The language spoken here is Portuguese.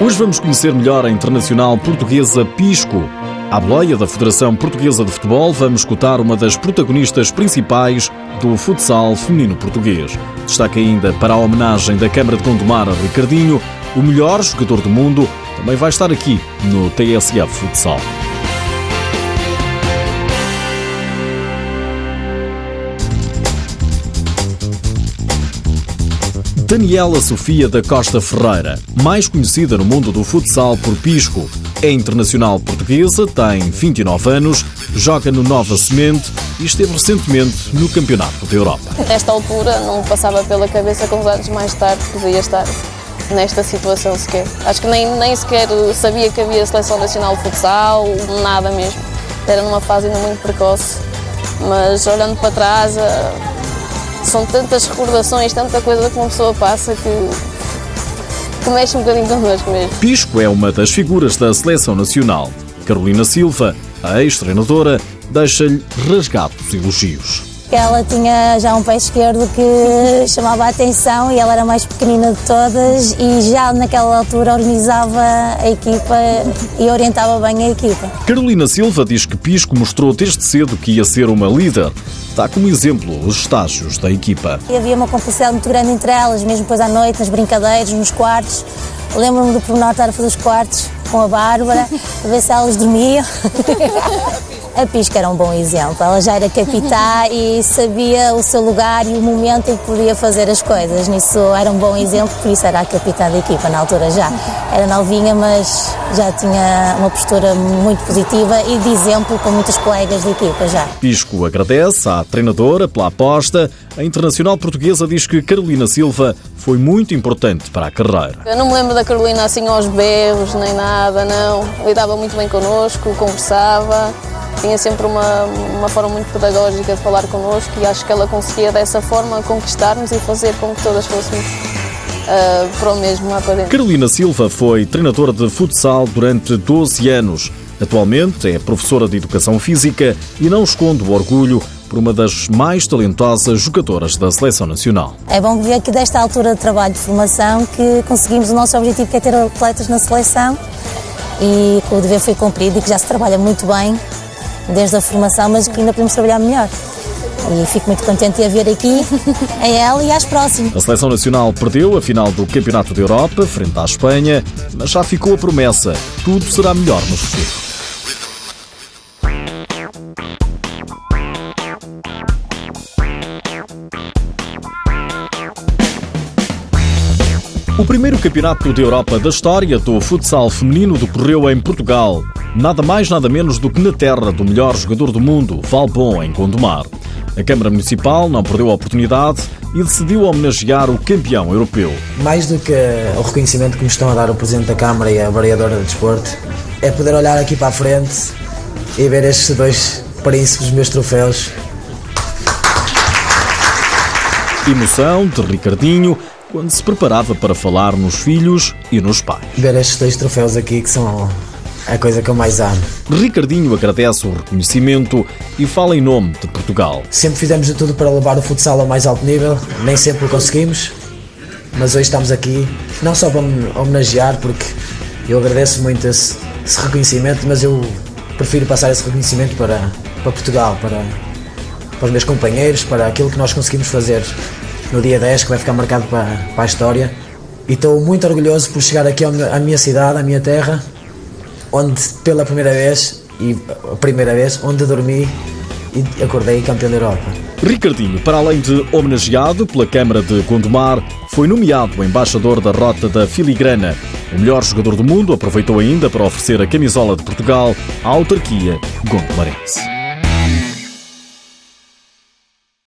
Hoje vamos conhecer melhor a internacional portuguesa Pisco. À boleia da Federação Portuguesa de Futebol, vamos escutar uma das protagonistas principais do futsal feminino português. Destaca ainda para a homenagem da Câmara de Gondomar a Ricardinho, o melhor jogador do mundo, também vai estar aqui no TSF Futsal. Daniela Sofia da Costa Ferreira, mais conhecida no mundo do futsal por Pisco, é internacional portuguesa, tem 29 anos, joga no Nova Semente e esteve recentemente no Campeonato da Europa. Nesta altura não passava pela cabeça que uns anos mais tarde podia estar nesta situação sequer. Acho que nem, nem sequer sabia que havia seleção nacional de futsal, nada mesmo. Era numa fase ainda muito precoce, mas olhando para trás são tantas recordações, tanta coisa que uma pessoa passa que, que mexe um bocadinho connosco mesmo. Pisco é uma das figuras da seleção nacional. Carolina Silva, a ex-treinadora, deixa-lhe rasgados elogios ela tinha já um pé esquerdo que chamava a atenção e ela era a mais pequenina de todas e já naquela altura organizava a equipa e orientava bem a equipa. Carolina Silva diz que Pisco mostrou desde cedo que ia ser uma líder. Dá como exemplo os estágios da equipa. E havia uma complicidade muito grande entre elas, mesmo depois à noite, nas brincadeiras, nos quartos. Lembro-me do pormenor estar a fazer os quartos com a Bárbara, a ver se elas dormiam. A Pisca era um bom exemplo. Ela já era capitã e sabia o seu lugar e o momento em que podia fazer as coisas. Nisso era um bom exemplo, por isso era a capitã da equipa na altura já. Era novinha, mas já tinha uma postura muito positiva e de exemplo com muitas colegas de equipa já. Pisco agradece à treinadora pela aposta. A internacional portuguesa diz que Carolina Silva foi muito importante para a carreira. Eu não me lembro da Carolina assim aos berros nem nada, não. Lidava muito bem connosco, conversava tinha sempre uma, uma forma muito pedagógica de falar connosco e acho que ela conseguia dessa forma conquistar-nos e fazer com que todas fôssemos uh, para o mesmo lá para dentro. Carolina Silva foi treinadora de futsal durante 12 anos. Atualmente é professora de Educação Física e não esconde o orgulho por uma das mais talentosas jogadoras da Seleção Nacional. É bom ver que desta altura de trabalho de formação que conseguimos o nosso objetivo que é ter atletas na seleção e que o dever foi cumprido e que já se trabalha muito bem desde a formação, mas que ainda podemos trabalhar melhor. E fico muito contente de a ver aqui, a ela e às próximas. A Seleção Nacional perdeu a final do Campeonato da Europa, frente à Espanha, mas já ficou a promessa: tudo será melhor no futuro. O primeiro campeonato da Europa da história do futsal feminino decorreu em Portugal. Nada mais, nada menos do que na terra do melhor jogador do mundo, Valbon, em Gondomar. A Câmara Municipal não perdeu a oportunidade e decidiu homenagear o campeão europeu. Mais do que o reconhecimento que me estão a dar o Presidente da Câmara e a Vereadora de Desporto, é poder olhar aqui para a frente e ver estes dois príncipes dos meus troféus. Emoção de Ricardinho, quando se preparava para falar nos filhos e nos pais. Ver estes dois troféus aqui que são a coisa que eu mais amo. Ricardinho agradece o reconhecimento e fala em nome de Portugal. Sempre fizemos de tudo para levar o futsal ao mais alto nível, nem sempre o conseguimos, mas hoje estamos aqui não só para me homenagear, porque eu agradeço muito esse, esse reconhecimento, mas eu prefiro passar esse reconhecimento para, para Portugal, para, para os meus companheiros, para aquilo que nós conseguimos fazer no dia 10, que vai ficar marcado para, para a história. E estou muito orgulhoso por chegar aqui à minha cidade, à minha terra, onde pela primeira vez, e a primeira vez, onde dormi e acordei campeão da Europa. Ricardinho, para além de homenageado pela Câmara de Gondomar, foi nomeado embaixador da Rota da Filigrana. O melhor jogador do mundo aproveitou ainda para oferecer a camisola de Portugal à autarquia gondomarense.